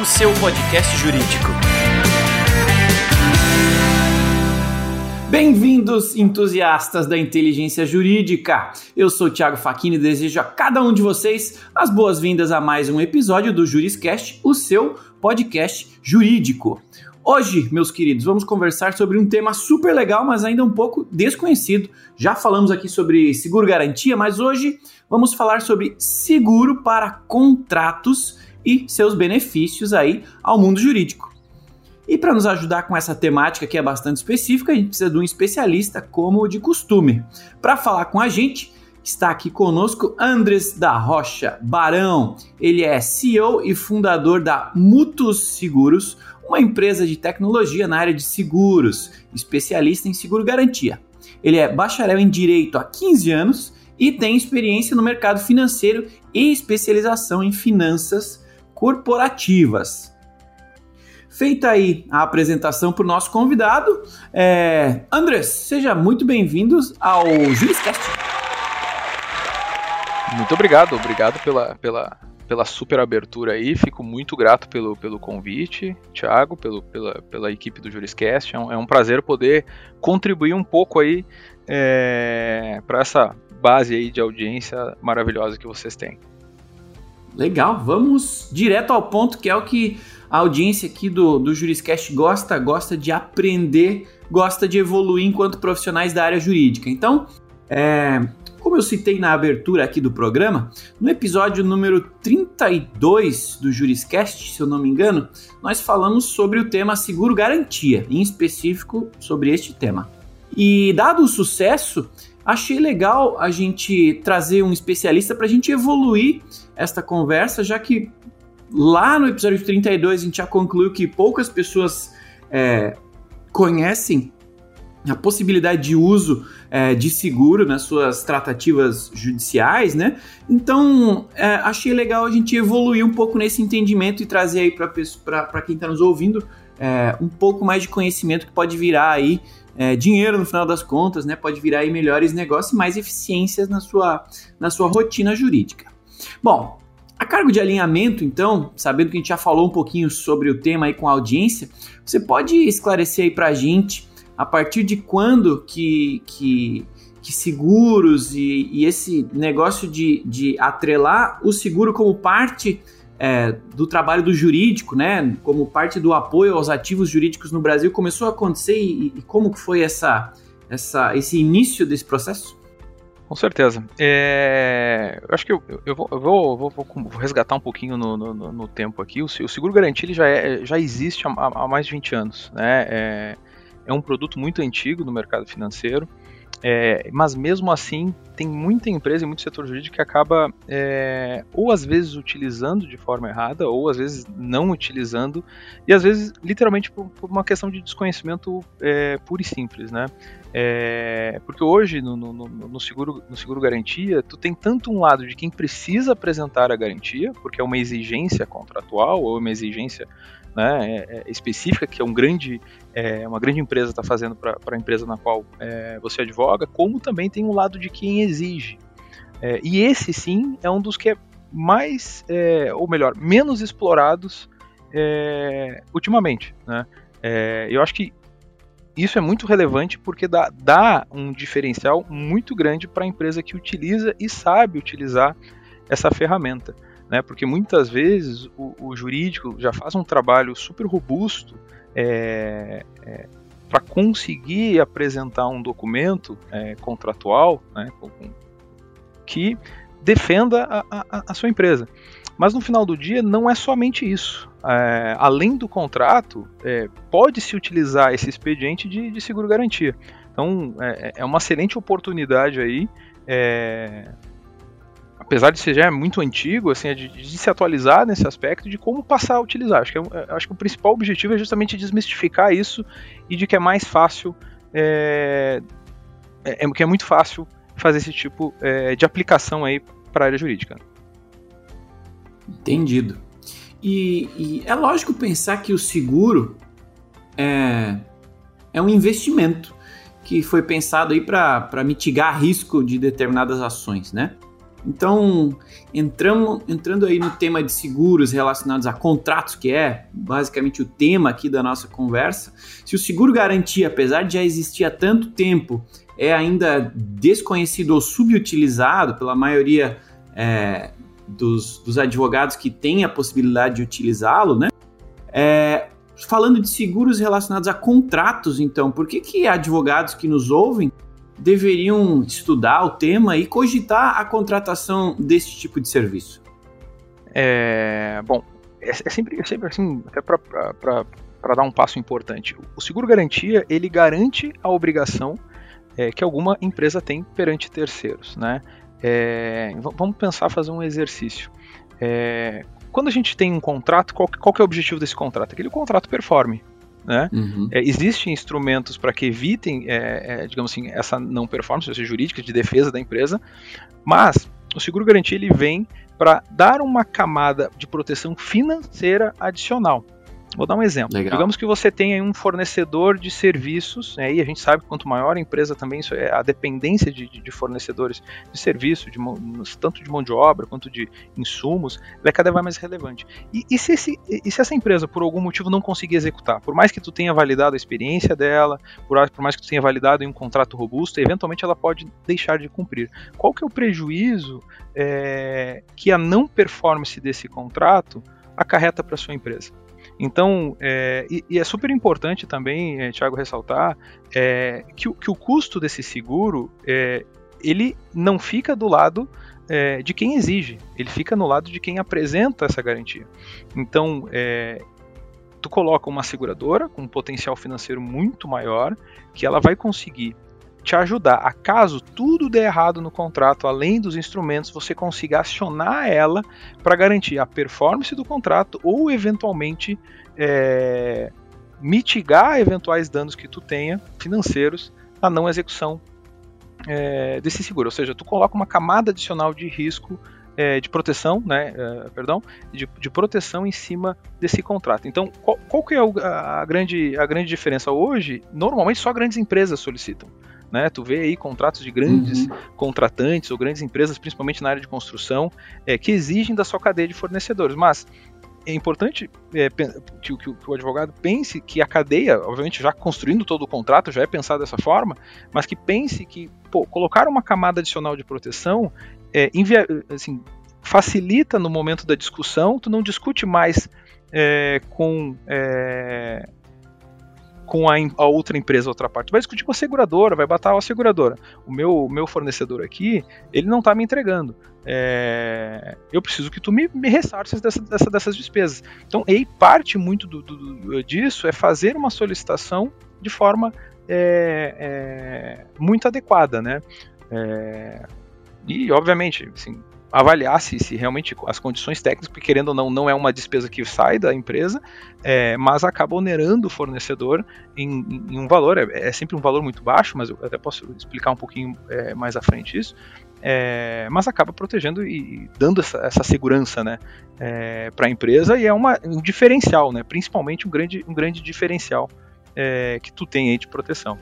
O seu podcast jurídico. Bem-vindos, entusiastas da inteligência jurídica! Eu sou o Thiago Facchini e desejo a cada um de vocês as boas-vindas a mais um episódio do Juriscast, o seu podcast jurídico. Hoje, meus queridos, vamos conversar sobre um tema super legal, mas ainda um pouco desconhecido. Já falamos aqui sobre seguro garantia, mas hoje vamos falar sobre seguro para contratos e seus benefícios aí ao mundo jurídico. E para nos ajudar com essa temática que é bastante específica, a gente precisa de um especialista como de costume. Para falar com a gente, está aqui conosco Andres da Rocha Barão. Ele é CEO e fundador da Mutus Seguros, uma empresa de tecnologia na área de seguros, especialista em seguro garantia. Ele é bacharel em direito há 15 anos e tem experiência no mercado financeiro e especialização em finanças corporativas. Feita aí a apresentação para o nosso convidado, é... Andrés, seja muito bem-vindo ao Juriscast. Muito obrigado, obrigado pela, pela, pela super abertura aí. Fico muito grato pelo, pelo convite, Thiago, pelo, pela, pela equipe do Juriscast. É um, é um prazer poder contribuir um pouco aí é, para essa base aí de audiência maravilhosa que vocês têm. Legal, vamos direto ao ponto que é o que a audiência aqui do, do Juriscast gosta, gosta de aprender, gosta de evoluir enquanto profissionais da área jurídica. Então, é, como eu citei na abertura aqui do programa, no episódio número 32 do Juriscast, se eu não me engano, nós falamos sobre o tema seguro garantia, em específico sobre este tema. E dado o sucesso, achei legal a gente trazer um especialista para a gente evoluir esta conversa, já que lá no episódio 32 a gente já concluiu que poucas pessoas é, conhecem a possibilidade de uso é, de seguro nas suas tratativas judiciais, né? Então, é, achei legal a gente evoluir um pouco nesse entendimento e trazer aí para quem está nos ouvindo é, um pouco mais de conhecimento que pode virar aí é, dinheiro no final das contas, né? Pode virar aí melhores negócios e mais eficiências na sua, na sua rotina jurídica. Bom, a cargo de alinhamento, então, sabendo que a gente já falou um pouquinho sobre o tema aí com a audiência, você pode esclarecer aí para a gente a partir de quando que, que, que seguros e, e, esse negócio de, de atrelar o seguro como parte é, do trabalho do jurídico, né, como parte do apoio aos ativos jurídicos no Brasil, começou a acontecer e, e como que foi essa, essa, esse início desse processo? Com certeza. É, eu acho que eu, eu, vou, eu vou, vou, vou, resgatar um pouquinho no, no, no tempo aqui. O, o seguro garantido já, é, já existe há, há, mais de 20 anos. Né? É, é um produto muito antigo no mercado financeiro. É, mas mesmo assim, tem muita empresa e muito setor jurídico que acaba é, ou às vezes utilizando de forma errada, ou às vezes não utilizando, e às vezes literalmente por, por uma questão de desconhecimento é, puro e simples, né? É, porque hoje no, no, no, seguro, no seguro garantia, tu tem tanto um lado de quem precisa apresentar a garantia, porque é uma exigência contratual ou uma exigência né, é, é, específica que é um grande, é, uma grande empresa está fazendo para a empresa na qual é, você advoga, como também tem um lado de quem exige. É, e esse sim é um dos que é mais, é, ou melhor, menos explorados ultimamente. Né? eu acho que isso é muito relevante porque dá, dá um diferencial muito grande para a empresa que utiliza e sabe utilizar essa ferramenta né? Porque muitas vezes o, o jurídico já faz um trabalho super robusto é, é, para conseguir apresentar um documento é, contratual né, que defenda a, a, a, sua empresa. Mas no final do dia não é somente isso. É, além do contrato, é, pode-se utilizar esse expediente de, de seguro garantia. Então é, é uma excelente oportunidade aí apesar de ser já muito antigo, assim, é de, de, se atualizar nesse aspecto de como passar a utilizar. Acho que, é, é, acho que o principal objetivo é justamente desmistificar isso e de que é mais fácil, é, é, é que é muito fácil fazer esse tipo de aplicação aí para a área jurídica. Entendido. E, e, é lógico pensar que o seguro é, é um investimento que foi pensado aí para mitigar risco de determinadas ações, né? Então, entrando aí no tema de seguros relacionados a contratos, que é basicamente o tema aqui da nossa conversa, se o seguro garantia, apesar de já existir há tanto tempo, é ainda desconhecido ou subutilizado pela maioria é, dos, dos, advogados que têm a possibilidade de utilizá-lo, né? É, falando de seguros relacionados a contratos, então, por que, que advogados que nos ouvem deveriam estudar o tema e cogitar a contratação desse tipo de serviço? É, bom, é, é sempre, é sempre assim, até para dar um passo importante. O seguro garantia ele garante a obrigação é, que alguma empresa tem perante terceiros, né? É, vamos pensar fazer um exercício. É, quando a gente tem um contrato, qual, qual é o objetivo desse contrato? Aquele contrato performe. Né? Uhum. É, existem instrumentos para que evitem, é, é, digamos assim, essa não performance, ou seja, jurídica de defesa da empresa, mas o seguro garantia ele vem para dar uma camada de proteção financeira adicional. Vou dar um exemplo. Legal. Digamos que você tenha um fornecedor de serviços, né, e a gente sabe que quanto maior a empresa também, isso é a dependência de, de fornecedores de serviço, de, tanto de mão de obra quanto de insumos, ela é cada vez mais relevante. E, e, se esse, e, se essa empresa, por algum motivo, não conseguir executar, por mais que tu tenha validado a experiência dela, por, por mais que tu tenha validado em um contrato robusto, eventualmente ela pode deixar de cumprir. Qual que é o prejuízo é, que a não performance desse contrato acarreta para sua empresa? Então, é, e, e, é super importante também, é, Thiago, ressaltar é, que, que, o custo desse seguro é, ele não fica do lado é, de quem exige, ele fica no lado de quem apresenta essa garantia. Então, é, tu coloca uma seguradora com um potencial financeiro muito maior, que ela vai conseguir te ajudar a caso tudo der errado no contrato, além dos instrumentos, você consiga acionar ela para garantir a performance do contrato ou eventualmente é, mitigar eventuais danos que tu tenha financeiros na não execução é, desse seguro. Ou seja, tu coloca uma camada adicional de risco é, de proteção, né, é, perdão, de, de, proteção em cima desse contrato. Então, qual, qual que é a, a, grande, a grande diferença hoje? Normalmente só grandes empresas solicitam. Né? Tu vê aí contratos de grandes uhum. contratantes ou grandes empresas, principalmente na área de construção, é, que exigem da sua cadeia de fornecedores. Mas é importante é, que, que, o advogado pense que a cadeia, obviamente já construindo todo o contrato, já é pensado dessa forma, mas que pense que pô, colocar uma camada adicional de proteção é, envia, assim, facilita no momento da discussão, tu não discute mais é, com é, com a, a, outra empresa, outra parte. Vai discutir com a seguradora, vai bater a seguradora. O meu, meu fornecedor aqui, ele não está me entregando. É, eu preciso que tu me, me ressarces dessa, dessa, dessas despesas. Então, aí parte muito do, do, disso é fazer uma solicitação de forma é, é, muito adequada, né? É, e, obviamente, assim, avaliar se, se realmente as condições técnicas, porque querendo ou não, não é uma despesa que sai da empresa, é, mas acaba onerando o fornecedor em, em um valor, é, é, sempre um valor muito baixo, mas eu até posso explicar um pouquinho é, mais à frente isso, é, mas acaba protegendo e dando essa, essa segurança né, é, para a empresa e é uma, um diferencial, né, principalmente um grande, um grande diferencial é, que tu tem aí de proteção.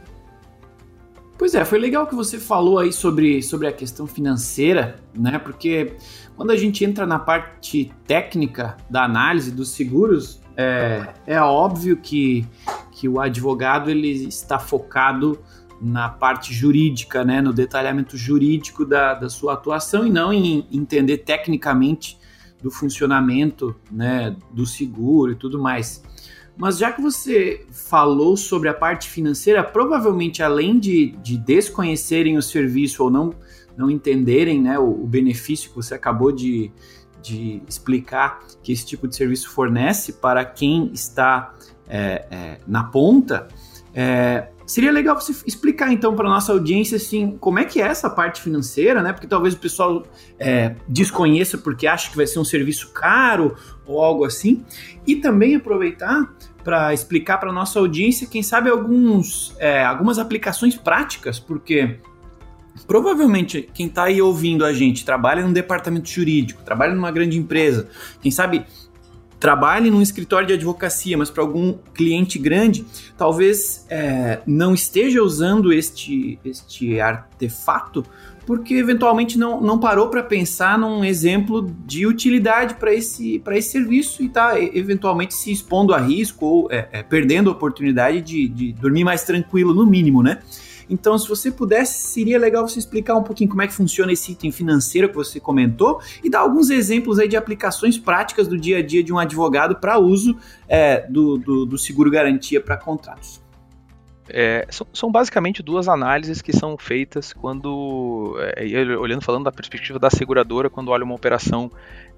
Pois é, foi legal que você falou aí sobre, sobre a questão financeira, né? Porque quando a gente entra na parte técnica da análise dos seguros, é, é óbvio que, que o advogado ele está focado na parte jurídica, né? No detalhamento jurídico da, da sua atuação e não em entender tecnicamente do funcionamento né, do seguro e tudo mais. Mas já que você falou sobre a parte financeira, provavelmente além de, de desconhecerem o serviço ou não, não entenderem né, o, o benefício que você acabou de, de explicar que esse tipo de serviço fornece para quem está é, é, na ponta, é, seria legal você explicar então para nossa audiência assim como é que é essa parte financeira, né? Porque talvez o pessoal é, desconheça porque acha que vai ser um serviço caro ou algo assim, e também aproveitar para explicar para nossa audiência, quem sabe, alguns, é, algumas aplicações práticas, porque provavelmente quem está aí ouvindo a gente trabalha num departamento jurídico, trabalha numa grande empresa, quem sabe trabalhe num escritório de advocacia, mas para algum cliente grande, talvez é, não esteja usando este, este artefato porque eventualmente não, não parou para pensar num exemplo de utilidade para esse, esse serviço e está eventualmente se expondo a risco ou é, é, perdendo a oportunidade de, de dormir mais tranquilo, no mínimo, né? Então, se você pudesse, seria legal você explicar um pouquinho como é que funciona esse item financeiro que você comentou e dar alguns exemplos aí de aplicações práticas do dia a dia de um advogado para uso é, do, do, do seguro garantia para contratos. É, são, são, basicamente duas análises que são feitas quando, é, olhando falando da perspectiva da seguradora, quando olha uma operação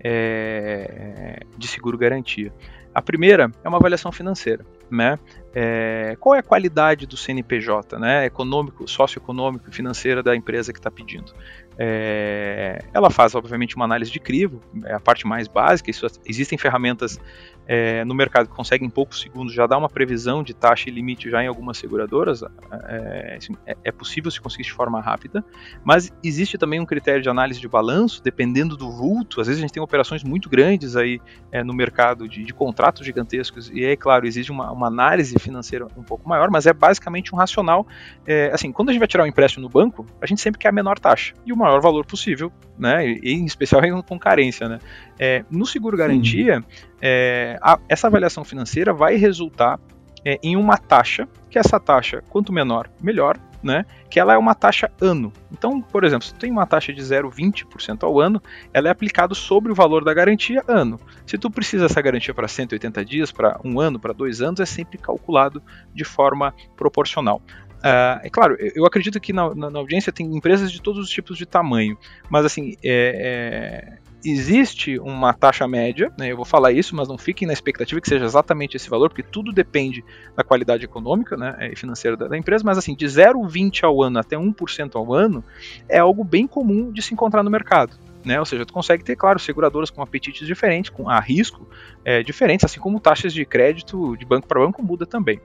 é, de seguro garantia. A primeira é uma avaliação financeira, né? É, qual é a qualidade do CNPJ, né? Econômico, socioeconômico e financeira da empresa que está pedindo. É, ela faz, obviamente, uma análise de crivo, é a parte mais básica. Isso, existem ferramentas é, no mercado que conseguem em poucos segundos já dar uma previsão de taxa e limite já em algumas seguradoras. É, assim, é, é, possível se conseguir de forma rápida, mas existe também um critério de análise de balanço, dependendo do vulto. Às vezes a gente tem operações muito grandes aí é, no mercado de, de, contratos gigantescos, e é claro, existe uma, uma, análise financeira um pouco maior, mas é basicamente um racional. É, assim, quando a gente vai tirar um empréstimo no banco, a gente sempre quer a menor taxa e o maior valor possível, né? Em especial com carência, né? É, no seguro garantia, é, a, essa avaliação financeira vai resultar é, em uma taxa, que essa taxa, quanto menor, melhor, né? Que ela é uma taxa ano. Então, por exemplo, se tu tem uma taxa de 0,20% ao ano, ela é aplicada sobre o valor da garantia ano. Se tu precisa dessa garantia para 180 dias, para um ano, para dois anos, é sempre calculado de forma proporcional. Uh, é claro, eu acredito que na, na, na, audiência tem empresas de todos os tipos de tamanho, mas assim, é, é, existe uma taxa média, né, eu vou falar isso, mas não fiquem na expectativa que seja exatamente esse valor, porque tudo depende da qualidade econômica né, e financeira da, da empresa, mas assim, de 0,20 ao ano até 1% ao ano é algo bem comum de se encontrar no mercado. Né? Ou seja, tu consegue ter, claro, seguradoras com apetites diferentes, com a risco é, diferentes, assim como taxas de crédito de banco para banco muda também.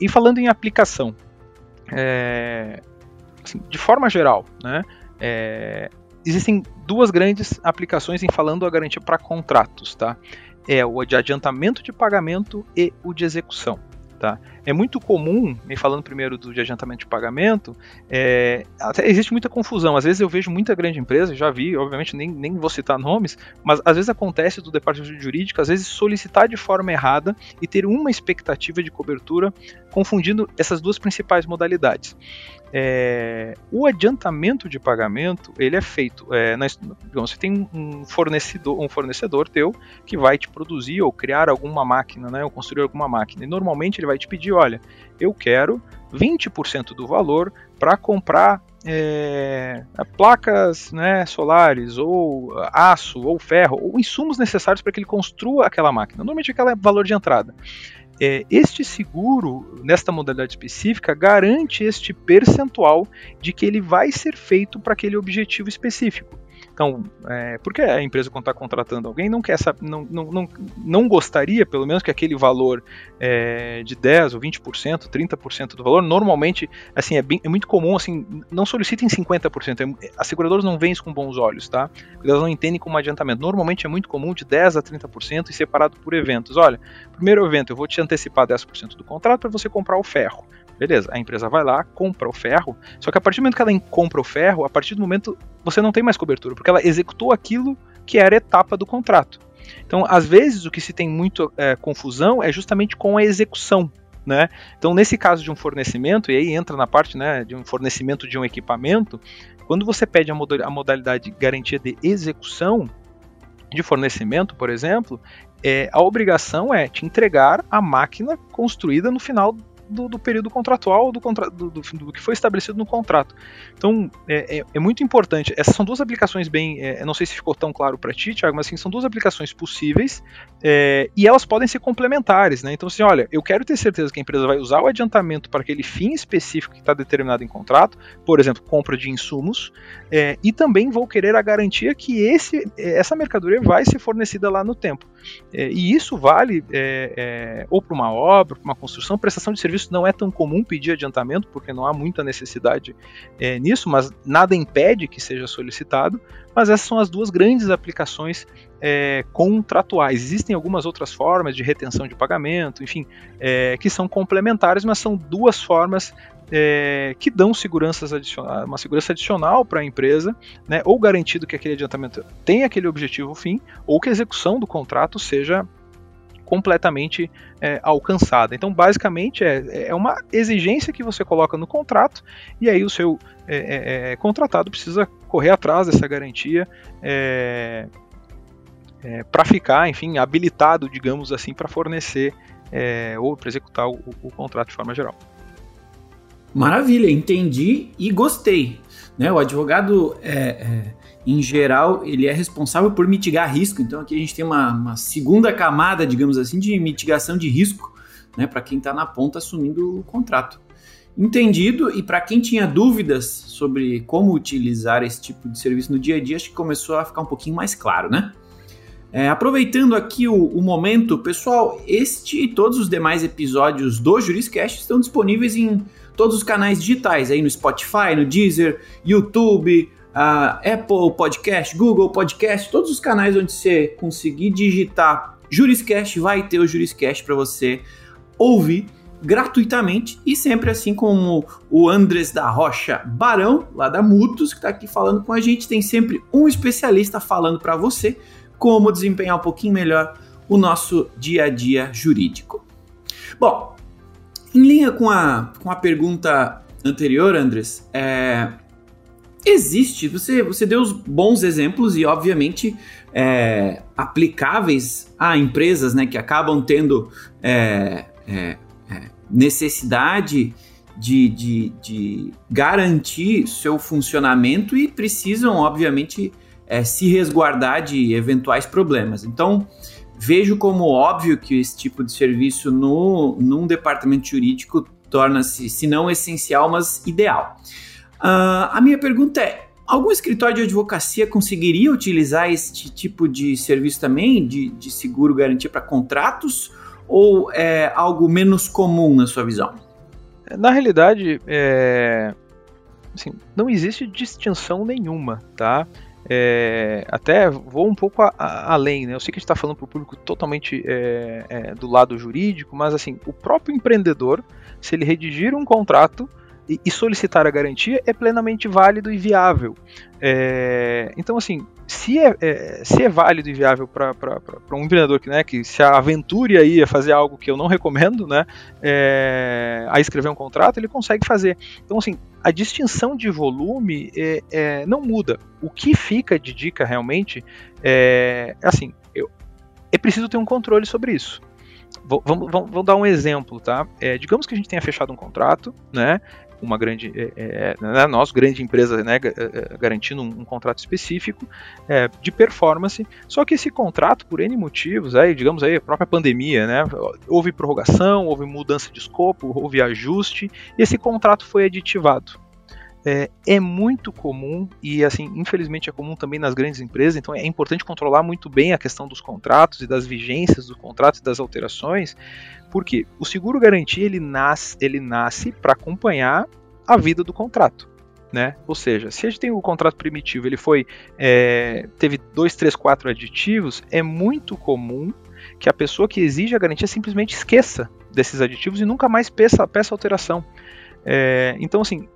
E falando em aplicação, é, assim, de forma geral, né, é, existem duas grandes aplicações em falando a garantia para contratos, tá? É o de adiantamento de pagamento e o de execução. Tá? É muito comum, me falando primeiro do de adiantamento de pagamento, é, até existe muita confusão. Às vezes eu vejo muita grande empresa, já vi, obviamente nem, nem vou citar nomes, mas às vezes acontece do departamento jurídico, às vezes solicitar de forma errada e ter uma expectativa de cobertura confundindo essas duas principais modalidades. É, o adiantamento de pagamento ele é feito é, na, digamos, você tem um fornecedor um fornecedor teu que vai te produzir ou criar alguma máquina né, ou construir alguma máquina. E normalmente ele vai te pedir olha eu quero 20% do valor para comprar é, placas né, solares ou aço ou ferro ou insumos necessários para que ele construa aquela máquina. Normalmente aquela é valor de entrada é, este seguro, nesta modalidade específica, garante este percentual de que ele vai ser feito para aquele objetivo específico. Então, é, porque a empresa quando está contratando alguém não quer não, não, não, não gostaria, pelo menos, que aquele valor é, de 10 ou 20%, 30% do valor, normalmente, assim, é, bem, é muito comum, assim, não solicitem 50%. É, as seguradoras não veem isso com bons olhos, tá? Elas não entendem como adiantamento. Normalmente é muito comum de 10 a 30% e separado por eventos. Olha, primeiro evento, eu vou te antecipar 10% do contrato para você comprar o ferro. Beleza, a empresa vai lá, compra o ferro, só que a partir do momento que ela compra o ferro, a partir do momento você não tem mais cobertura, porque ela executou aquilo que era etapa do contrato. Então, às vezes, o que se tem muito é, confusão é justamente com a execução. Né? Então, nesse caso de um fornecimento, e aí entra na parte né, de um fornecimento de um equipamento, quando você pede a modalidade garantia de execução de fornecimento, por exemplo, é, a obrigação é te entregar a máquina construída no final do, do período contratual do, contra, do, do, do, que foi estabelecido no contrato. Então, é, é, é muito importante. Essas são duas aplicações bem. É, não sei se ficou tão claro para ti, Thiago, mas assim, são duas aplicações possíveis é, e elas podem ser complementares. Né? Então, assim, olha, eu quero ter certeza que a empresa vai usar o adiantamento para aquele fim específico que está determinado em contrato, por exemplo, compra de insumos, é, e também vou querer a garantia que esse, essa mercadoria vai ser fornecida lá no tempo. É, e isso vale ou para uma obra, para uma construção, prestação de serviço serviço não é tão comum pedir adiantamento, porque não há muita necessidade é, nisso, mas nada impede que seja solicitado. Mas essas são as duas grandes aplicações é, contratuais. Existem algumas outras formas de retenção de pagamento, enfim, é, que são complementares, mas são duas formas é, que dão seguranças adicional, uma segurança adicional para a empresa, né, ou garantido que aquele adiantamento tenha aquele objetivo fim, ou que a execução do contrato seja completamente é, alcançada. Então, basicamente, é, é uma exigência que você coloca no contrato e aí o seu é, é, é contratado precisa correr atrás dessa garantia é, para ficar, enfim, habilitado, digamos assim, para fornecer ou para executar o, o contrato de forma geral. Maravilha, entendi e gostei. Né? O advogado, é, é, em geral, ele é responsável por mitigar risco. Então aqui a gente tem uma, uma segunda camada, digamos assim, de mitigação de risco né, para quem está na ponta assumindo o contrato. Entendido, e para quem tinha dúvidas sobre como utilizar esse tipo de serviço no dia a dia, acho que começou a ficar um pouquinho mais claro, né? É, aproveitando aqui o, o, momento, pessoal, este e todos os demais episódios do Juriscast estão disponíveis em todos os canais digitais, aí no Spotify, no Deezer, YouTube, Apple Podcast, Google Podcast, todos os canais onde você conseguir digitar Juriscast, vai ter o Juriscast para você ouvir gratuitamente e sempre assim como o Andres da Rocha Barão, lá da Mutus, que está aqui falando com a gente, tem sempre um especialista falando para você como desempenhar um pouquinho melhor o nosso dia a dia jurídico. Bom, em linha com a, com a pergunta anterior, Andres, é, existe, você, você deu os bons exemplos e, obviamente, é, aplicáveis a empresas né, que acabam tendo é, é, é necessidade de, de, de, garantir seu funcionamento e precisam, obviamente, é, se resguardar de eventuais problemas. Então, Vejo como óbvio que esse tipo de serviço no, num departamento jurídico torna-se, se não essencial, mas ideal. Uh, a minha pergunta é: algum escritório de advocacia conseguiria utilizar este tipo de serviço também, de, de seguro garantia para contratos, ou é algo menos comum na sua visão? Na realidade, é, assim, não existe distinção nenhuma, tá? É, até vou um pouco a, a, além, né? Eu sei que a gente está falando para o público totalmente é, é, do lado jurídico, mas assim, o próprio empreendedor, se ele redigir um contrato e, solicitar a garantia, é plenamente válido e viável. É, então, assim, se é, é, se é válido e viável para um empreendedor que, né, que se aventure aí a fazer algo que eu não recomendo, né, é, a escrever um contrato, ele consegue fazer. Então, assim, a distinção de volume é, é, não muda. O que fica de dica realmente é assim, eu, é preciso ter um controle sobre isso. Vamos, vamos, vamos dar um exemplo, tá? É, digamos que a gente tenha fechado um contrato, né? Uma grande, é, é, né, nós, grande empresa, né, é, é, garantindo um, um, contrato específico é, de performance, só que esse contrato, por N motivos, aí, digamos aí, a própria pandemia, né, houve prorrogação, houve mudança de escopo, houve ajuste, e esse contrato foi aditivado. É, é, muito comum e assim infelizmente é comum também nas grandes empresas então é importante controlar muito bem a questão dos contratos e das vigências dos contratos e das alterações porque o seguro garantia ele nasce, ele nasce para acompanhar a vida do contrato. Né? Ou seja, se a gente tem o contrato primitivo, ele foi é, teve dois, três, quatro aditivos, é muito comum que a pessoa que exige a garantia simplesmente esqueça desses aditivos e nunca mais peça, peça alteração. É, então, assim,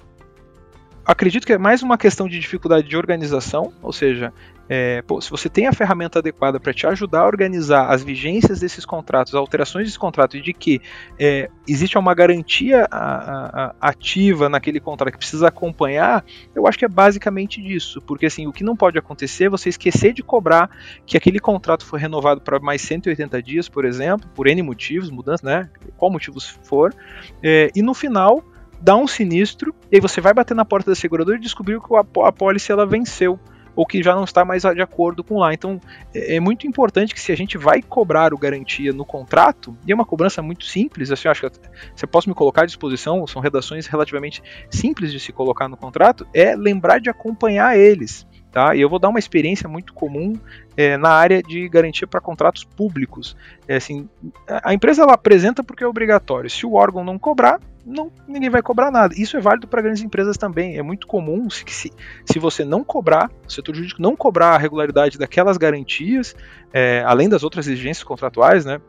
acredito que é mais uma questão de dificuldade de organização, ou seja, é, pô, se você tem a ferramenta adequada para te ajudar a organizar as vigências desses contratos, alterações desses contratos, e de que é, existe uma garantia a, a, ativa naquele contrato que precisa acompanhar, eu acho que é basicamente disso. Porque assim, o que não pode acontecer é você esquecer de cobrar que aquele contrato foi renovado para mais 180 dias, por exemplo, por N motivos, mudança, né? Qual motivos for, é, e no final dá um sinistro, e aí você vai bater na porta da seguradora e descobrir que a, a pólice ela venceu ou que já não está mais de acordo com lá. Então é, é muito importante que se a gente vai cobrar o garantia no contrato, e é uma cobrança muito simples, assim, acho que você posso me colocar à disposição, são redações relativamente simples de se colocar no contrato, é lembrar de acompanhar eles. Tá? E eu vou dar uma experiência muito comum é, na área de garantia para contratos públicos. É, assim, a empresa ela apresenta porque é obrigatório. Se o órgão não cobrar, não, ninguém vai cobrar nada. Isso é válido para grandes empresas também. É muito comum se, se, se você não cobrar, o setor jurídico não cobrar a regularidade daquelas garantias, é, além das outras exigências contratuais, né?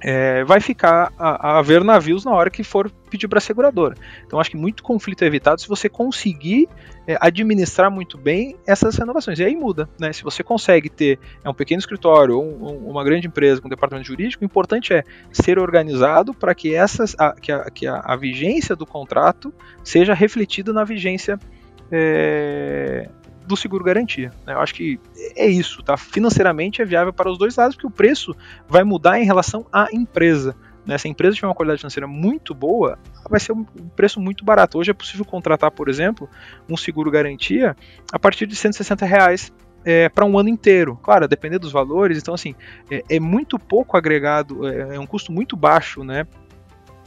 É, vai ficar a, a, ver navios na hora que for pedir para a seguradora. Então acho que muito conflito é evitado se você conseguir é, administrar muito bem essas renovações. E aí muda, né? Se você consegue ter é um pequeno escritório ou um, uma grande empresa com um departamento jurídico, o importante é ser organizado para que essas a, que, a, que a, vigência do contrato seja refletida na vigência é, do seguro garantia. Né? Eu acho que é isso, tá? Financeiramente é viável para os dois lados, porque o preço vai mudar em relação à empresa. Né? Se a empresa tiver uma qualidade financeira muito boa, vai ser um preço muito barato. Hoje é possível contratar, por exemplo, um seguro garantia a partir de 160 reais é, para um ano inteiro. Claro, depender dos valores, então assim, é, é muito pouco agregado, é, é, um custo muito baixo, né?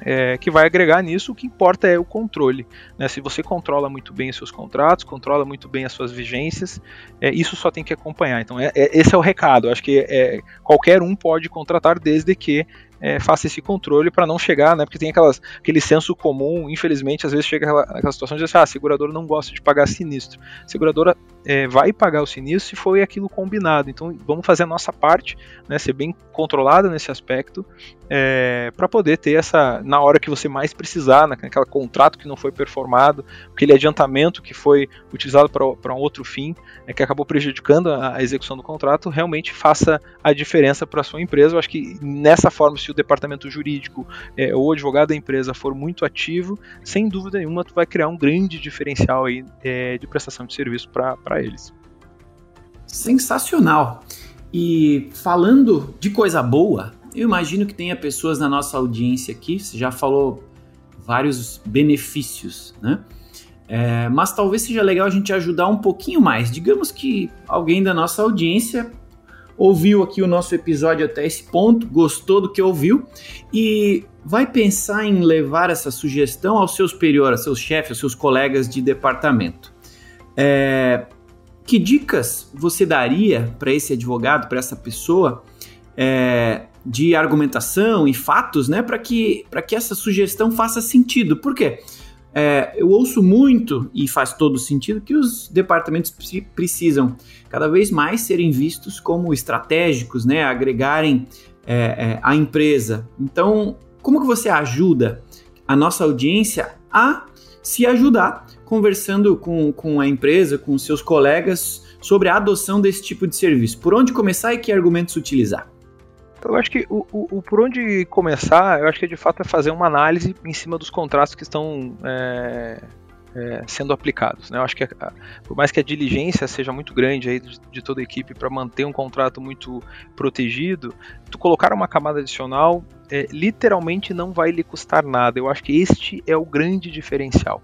É, que vai agregar nisso. O que importa é o controle. Né? Se você controla muito bem os seus contratos, controla muito bem as suas vigências, é, isso só tem que acompanhar. Então, é, é esse é o recado. Acho que é, qualquer um pode contratar desde que é, faça esse controle para não chegar, né? Porque tem aquelas, aquele senso comum, infelizmente, às vezes chega aquela situação de dizer assim, ah, a seguradora não gosta de pagar sinistro. A seguradora é, vai pagar o sinistro se foi aquilo combinado. Então vamos fazer a nossa parte, né? Ser bem controlada nesse aspecto, é, para poder ter essa, na hora que você mais precisar, naquele contrato que não foi performado, aquele adiantamento que foi utilizado para um outro fim, é, que acabou prejudicando a, a execução do contrato, realmente faça a diferença para a sua empresa. Eu acho que nessa forma, se o departamento jurídico é, ou advogado da empresa for muito ativo, sem dúvida nenhuma, tu vai criar um grande diferencial aí, é, de prestação de serviço para eles. Sensacional! E falando de coisa boa, eu imagino que tenha pessoas na nossa audiência aqui, você já falou vários benefícios, né? É, mas talvez seja legal a gente ajudar um pouquinho mais. Digamos que alguém da nossa audiência ouviu aqui o nosso episódio até esse ponto, gostou do que ouviu e vai pensar em levar essa sugestão ao seu superior, aos seus chefes, aos seus colegas de departamento. É, que dicas você daria para esse advogado, para essa pessoa, é, de argumentação e fatos, né, para que, que essa sugestão faça sentido? Por quê? É, eu ouço muito, e faz todo sentido, que os departamentos precisam cada vez mais serem vistos como estratégicos, né, agregarem é, é, a empresa. Então, como que você ajuda a nossa audiência a se ajudar conversando com, com a empresa, com seus colegas sobre a adoção desse tipo de serviço? Por onde começar e que argumentos utilizar? Eu acho que o, o, o, por onde começar, eu acho que de fato é fazer uma análise em cima dos contratos que estão é, é, sendo aplicados. Né? Eu acho que a, por mais que a diligência seja muito grande aí de, de toda a equipe para manter um contrato muito protegido, tu colocar uma camada adicional é, literalmente não vai lhe custar nada. Eu acho que este é o grande diferencial.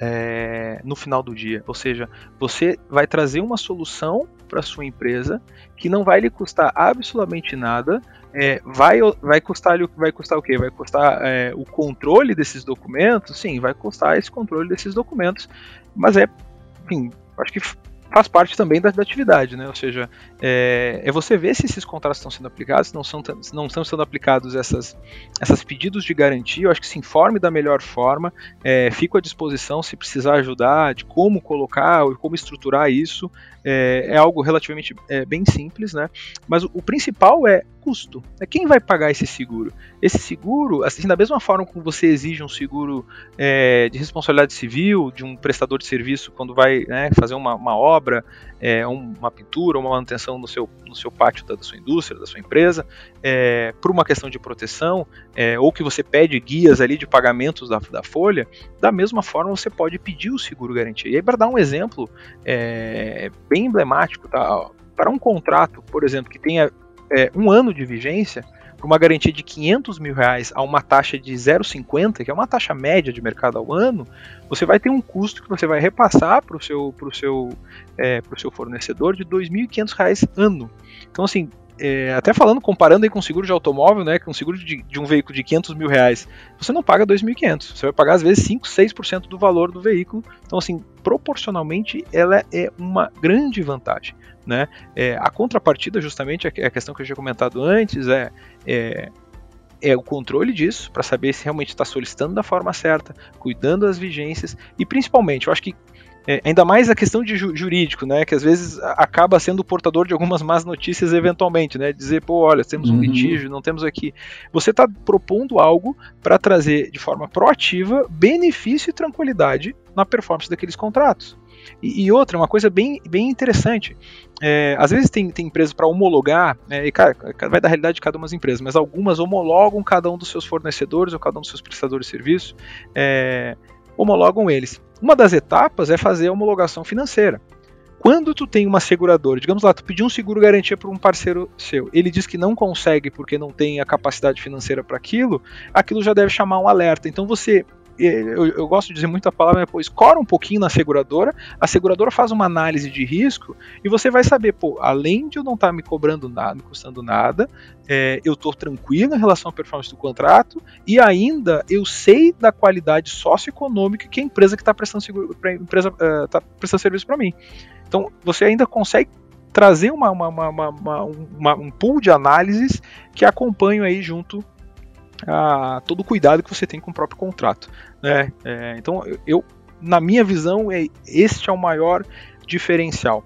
É, no final do dia. Ou seja, você vai trazer uma solução para sua empresa que não vai lhe custar absolutamente nada. É, vai, vai custar vai custar o quê? Vai custar é, o controle desses documentos? Sim, vai custar esse controle desses documentos, mas é, enfim, acho que faz parte também da, da atividade, né? Ou seja, é, é, você ver se esses contratos estão sendo aplicados, se não, são, se não estão sendo aplicados essas, essas pedidos de garantia, eu acho que se informe da melhor forma, é, fico à disposição se precisar ajudar, de como colocar, ou como estruturar isso, é, é algo relativamente é, bem simples, né? Mas o, o principal é custo. É quem vai pagar esse seguro? Esse seguro, assim, da mesma forma como você exige um seguro é, de responsabilidade civil de um prestador de serviço quando vai né, fazer uma, uma obra, é, uma pintura, uma manutenção no seu, no seu pátio da, da sua indústria, da sua empresa, é, por uma questão de proteção, é, ou que você pede guias ali de pagamentos da, da folha, da mesma forma você pode pedir o seguro garantia. E aí, para dar um exemplo é, bem emblemático, tá? para um contrato, por exemplo, que tenha é, um ano de vigência, por uma garantia de 500 mil reais a uma taxa de 0,50, que é uma taxa média de mercado ao ano, você vai ter um custo que você vai repassar para o seu, seu, é, seu fornecedor de R$ 2.500 ano. Então, assim, é, até falando, comparando aí com seguro de automóvel, né, com seguro de, de um veículo de 500 mil reais, você não paga 2.500, você vai pagar às vezes 5, 6% do valor do veículo. Então, assim, proporcionalmente, ela é uma grande vantagem. Né? É, a contrapartida, justamente, a questão que eu tinha comentado antes, é, é é o controle disso, para saber se realmente está solicitando da forma certa, cuidando das vigências e principalmente, eu acho que é, ainda mais a questão de ju jurídico, né, que às vezes acaba sendo o portador de algumas más notícias eventualmente, né, dizer, pô, olha, temos um uhum. litígio, não temos aqui. Você está propondo algo para trazer de forma proativa benefício e tranquilidade na performance daqueles contratos. E, e outra, uma coisa bem, bem interessante, é, às vezes tem, tem empresas para homologar, é, e cara, vai da realidade de cada uma das empresas, mas algumas homologam cada um dos seus fornecedores ou cada um dos seus prestadores de serviço, é, homologam eles. Uma das etapas é fazer a homologação financeira. Quando tu tem uma seguradora, digamos lá, tu pediu um seguro garantia para um parceiro seu, ele diz que não consegue porque não tem a capacidade financeira para aquilo, aquilo já deve chamar um alerta. Então você eu, eu, gosto de dizer muito a palavra, pô, escora um pouquinho na seguradora, a seguradora faz uma análise de risco e você vai saber, pô, além de eu não estar tá me cobrando nada, me custando nada, é, eu estou tranquilo em relação à performance do contrato e ainda eu sei da qualidade socioeconômica que a empresa que está prestando, uh, tá prestando serviço para mim. Então você ainda consegue trazer uma, uma, uma, um pool de análises que acompanham aí junto a todo o cuidado que você tem com o próprio contrato. Né? É, então, eu, na minha visão, é, este é o maior diferencial.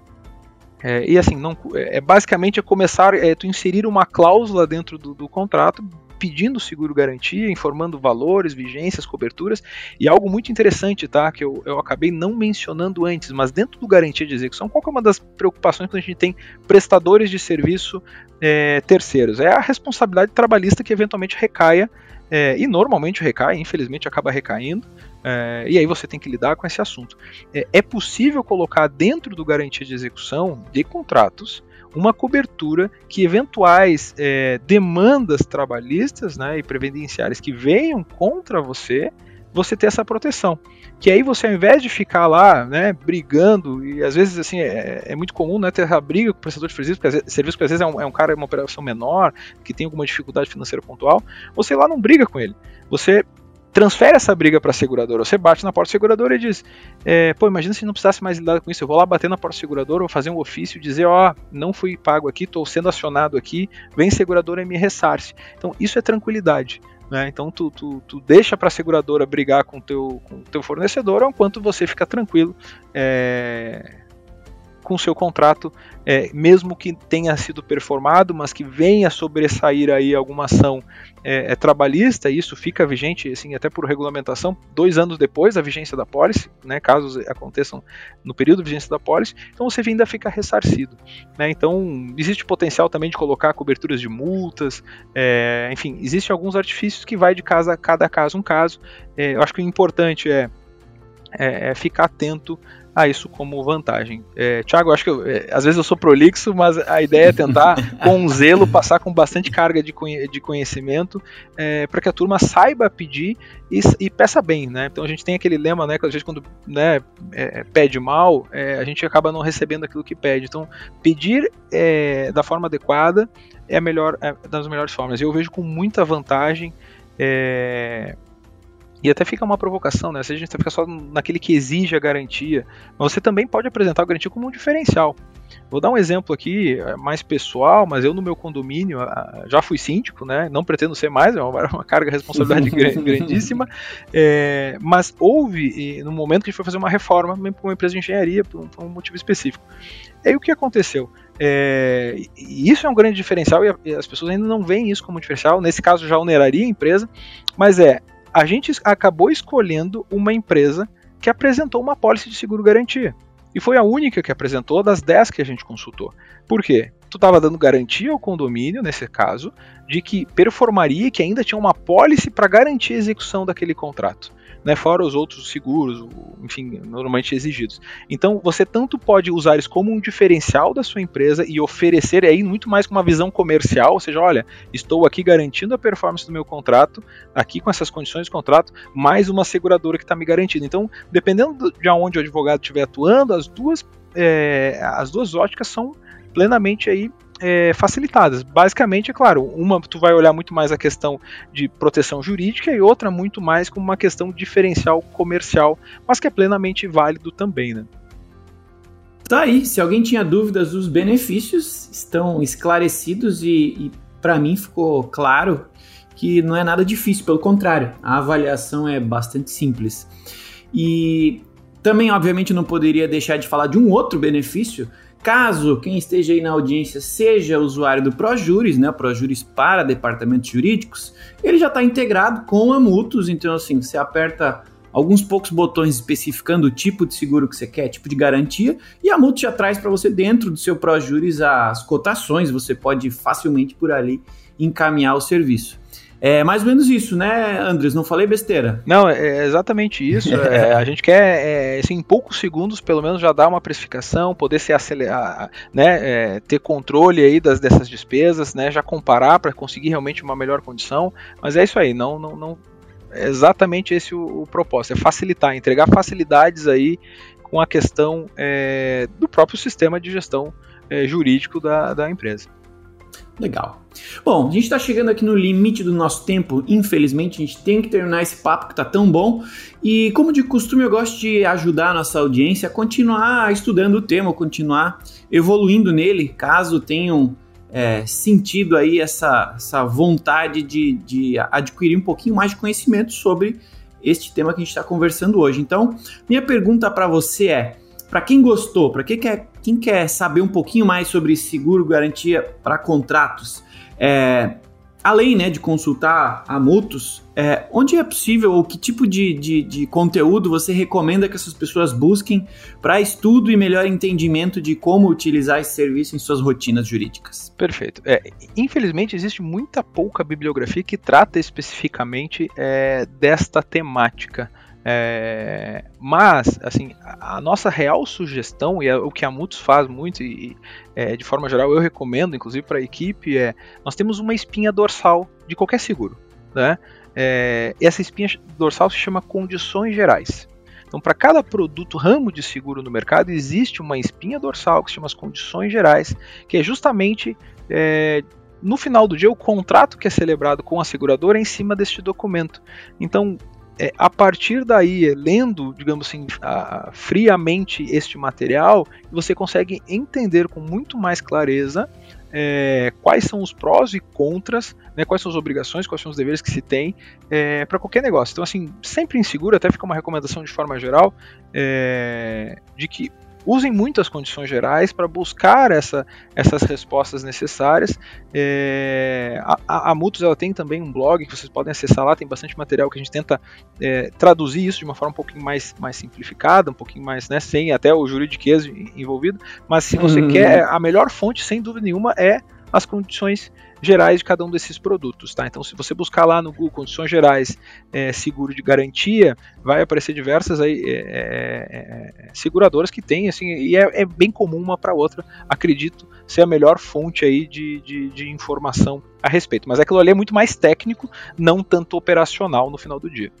É, e assim, não, é, é basicamente é começar é, tu inserir uma cláusula dentro do, do contrato pedindo seguro garantia, informando valores, vigências, coberturas, e algo muito interessante, tá, que eu, eu acabei não mencionando antes, mas dentro do garantia de execução, qual é uma das preocupações quando a gente tem prestadores de serviço é, terceiros? É a responsabilidade trabalhista que eventualmente recaia, é, e normalmente recai, infelizmente acaba recaindo, é, e aí você tem que lidar com esse assunto. É, é possível colocar dentro do garantia de execução de contratos uma cobertura que eventuais é, demandas trabalhistas né, e previdenciárias que venham contra você, você ter essa proteção. Que aí você, ao invés de ficar lá, né, brigando, e às vezes assim, é, é muito comum né, ter a briga com o prestador de serviço, porque serviço às vezes é um, é um cara, uma operação menor, que tem alguma dificuldade financeira pontual, você lá não briga com ele. Você transfere essa briga para a seguradora. Você bate na porta seguradora e diz: é, pô, imagina se não precisasse mais lidar com isso. Eu vou lá bater na porta seguradora, vou fazer um ofício, dizer: ó, oh, não fui pago aqui, estou sendo acionado aqui, vem seguradora e me ressarce. Então, isso é tranquilidade. Né? Então, tu, tu, tu deixa para a seguradora brigar com o teu, com teu fornecedor, enquanto você fica tranquilo. É com seu contrato, é, mesmo que tenha sido performado, mas que venha sobressair aí alguma ação é, é, trabalhista, isso fica vigente, assim, até por regulamentação, dois anos depois da vigência da pólice, né, casos aconteçam no período de vigência da pólice, então você ainda fica ressarcido. Né, então, existe potencial também de colocar coberturas de multas, é, enfim, existem alguns artifícios que vai de casa, cada caso um caso. É, eu acho que o importante é, é, é ficar atento a isso como vantagem. É, Tiago, acho que eu, é, às vezes eu sou prolixo, mas a ideia é tentar, com zelo, passar com bastante carga de, de conhecimento é, para que a turma saiba pedir e, e, peça bem, né? Então a gente tem aquele lema, né, que às vezes quando né, é, pede mal, é, a gente acaba não recebendo aquilo que pede. Então, pedir é, da forma adequada é a melhor, das melhores formas. Eu vejo com muita vantagem. É, e até fica uma provocação, né? Se a gente fica só naquele que exige a garantia, mas você também pode apresentar a garantia como um diferencial. Vou dar um exemplo aqui é, mais pessoal, mas eu no meu condomínio já fui síndico, né? Não pretendo ser mais, é uma, uma carga de responsabilidade grandíssima. É, mas houve, no momento que a gente foi fazer uma reforma para uma empresa de engenharia, por um, por um motivo específico. E aí o que aconteceu? É, isso é um grande diferencial e as pessoas ainda não veem isso como diferencial. Nesse caso já oneraria a empresa, mas é a gente acabou escolhendo uma empresa que apresentou uma pólice de seguro garantia. E foi a única que apresentou das 10 que a gente consultou. Por quê? Tu estava dando garantia ao condomínio, nesse caso, de que performaria e que ainda tinha uma pólice para garantir a execução daquele contrato né, fora os outros seguros, enfim, normalmente exigidos. Então, você tanto pode usar isso como um diferencial da sua empresa e oferecer aí muito mais com uma visão comercial, ou seja, olha, estou aqui garantindo a performance do meu contrato, aqui com essas condições de contrato, mais uma seguradora que está me garantindo. Então, dependendo de onde o advogado estiver atuando, as duas, é, as duas óticas são plenamente aí é, facilitadas. Basicamente, é claro, uma tu vai olhar muito mais a questão de proteção jurídica e outra muito mais como uma questão diferencial comercial, mas que é plenamente válido também, né? Tá aí, se alguém tinha dúvidas, os benefícios estão esclarecidos e, e para mim ficou claro que não é nada difícil, pelo contrário, a avaliação é bastante simples. E Também, obviamente, não poderia deixar de falar de um outro benefício. Caso quem esteja aí na audiência seja usuário do ProJuris, né, ProJuris para departamentos jurídicos, ele já está integrado com a Mutus, então assim, você aperta alguns poucos botões especificando o tipo de seguro que você quer, tipo de garantia, e a Mutus já traz para você dentro do seu ProJuris as cotações, você pode facilmente por ali encaminhar o serviço. É mais ou menos isso, né, Andres? Não falei besteira? Não, é exatamente isso. é, a gente quer, é, assim, em poucos segundos, pelo menos, já dar uma precificação, poder se acelerar, né, é, ter controle aí das, dessas despesas, né, já comparar para conseguir realmente uma melhor condição. Mas é isso aí, não, não, não é exatamente esse o, o propósito, é facilitar, entregar facilidades aí com a questão é, do próprio sistema de gestão é, jurídico da, da empresa. Legal. Bom, a gente está chegando aqui no limite do nosso tempo, infelizmente, a gente tem que terminar esse papo que está tão bom. E como de costume, eu gosto de ajudar a nossa audiência a continuar estudando o tema, continuar evoluindo nele, caso tenham é, sentido aí essa, essa vontade de, de adquirir um pouquinho mais de conhecimento sobre este tema que a gente está conversando hoje. Então, minha pergunta para você é: para quem gostou, para quem quer, quem quer saber um pouquinho mais sobre seguro garantia para contratos, é, além né, de consultar a Mutus, é, onde é possível ou que tipo de, de, de, conteúdo você recomenda que essas pessoas busquem para estudo e melhor entendimento de como utilizar esse serviço em suas rotinas jurídicas? Perfeito. É, infelizmente, existe muita pouca bibliografia que trata especificamente é, desta temática. É, mas, assim, a nossa real sugestão, e é o que a Mutus faz muito, e é, de forma geral eu recomendo, inclusive para a equipe, é nós temos uma espinha dorsal de qualquer seguro. Né? É, essa espinha dorsal se chama condições gerais. Então, para cada produto ramo de seguro no mercado, existe uma espinha dorsal que se chama as condições gerais, que é justamente é, no final do dia o contrato que é celebrado com a seguradora é em cima deste documento. Então, é, a partir daí, lendo, digamos assim, a, friamente este material, você consegue entender com muito mais clareza é, quais são os prós e contras, né, quais são as obrigações, quais são os deveres que se tem é, para qualquer negócio. Então, assim, sempre inseguro, até fica uma recomendação de forma geral, é, de que usem muito as condições gerais para buscar essa, essas respostas necessárias. É, a, a, Mutus ela tem também um blog que vocês podem acessar lá, tem bastante material que a gente tenta é, traduzir isso de uma forma um pouquinho mais, mais simplificada, um pouquinho mais, né, sem até o juridiquês envolvido, mas se você uhum. quer, a melhor fonte, sem dúvida nenhuma, é as condições gerais de cada um desses produtos, tá? Então, se você buscar lá no Google condições gerais é, seguro de garantia, vai aparecer diversas aí, é, é, é seguradoras que têm, assim, e é, é bem comum uma para outra, acredito ser a melhor fonte aí de, de, de informação a respeito. Mas aquilo ali é muito mais técnico, não tanto operacional no final do dia.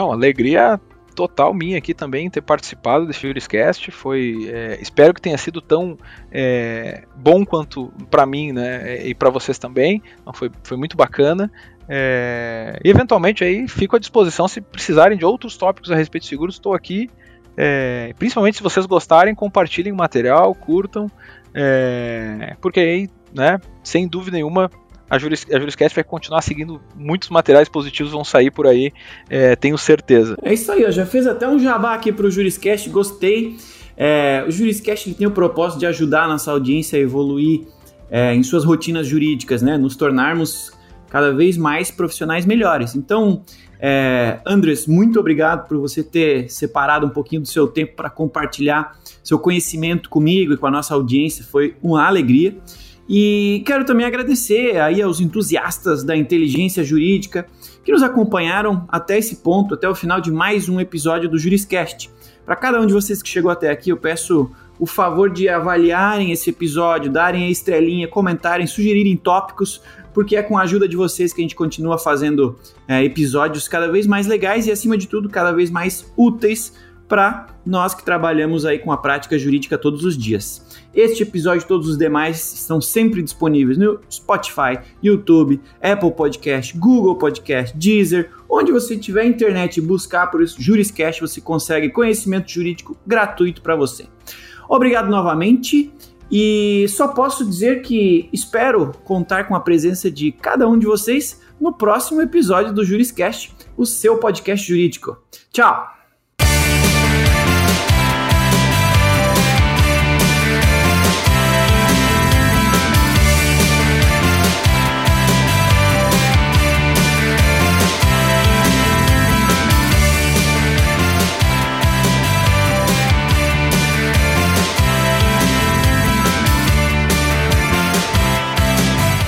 Não, alegria total minha aqui também ter participado desse Juriscast. Foi, é, espero que tenha sido tão é, bom quanto para mim, né, e para vocês também. Então foi, foi muito bacana. É, e eventualmente aí fico à disposição se precisarem de outros tópicos a respeito de seguros. Estou aqui. É, principalmente se vocês gostarem, compartilhem o material, curtam, é, porque aí, né, sem dúvida nenhuma, a, Juris, a Juriscast vai continuar seguindo muitos materiais positivos vão sair por aí, é, tenho certeza. É isso aí, eu já fez até um jabá aqui para o Juriscast, gostei. É, o Juriscast tem o propósito de ajudar a nossa audiência a evoluir é, em suas rotinas jurídicas, né? Nos tornarmos cada vez mais profissionais melhores. Então, é, Andres, muito obrigado por você ter separado um pouquinho do seu tempo para compartilhar seu conhecimento comigo e com a nossa audiência. Foi uma alegria. E quero também agradecer aí aos entusiastas da inteligência jurídica que nos acompanharam até esse ponto, até o final de mais um episódio do Juriscast. Para cada um de vocês que chegou até aqui, eu peço o favor de avaliarem esse episódio, darem a estrelinha, comentarem, sugerirem tópicos, porque é com a ajuda de vocês que a gente continua fazendo é, episódios cada vez mais legais e, acima de tudo, cada vez mais úteis para nós que trabalhamos aí com a prática jurídica todos os dias. Este episódio e todos os demais estão sempre disponíveis no Spotify, YouTube, Apple Podcast, Google Podcast, Deezer Onde você tiver internet e buscar por isso Juriscast, você consegue conhecimento jurídico gratuito para você. Obrigado novamente. E só posso dizer que espero contar com a presença de cada um de vocês no próximo episódio do Juriscast, o seu podcast jurídico. Tchau!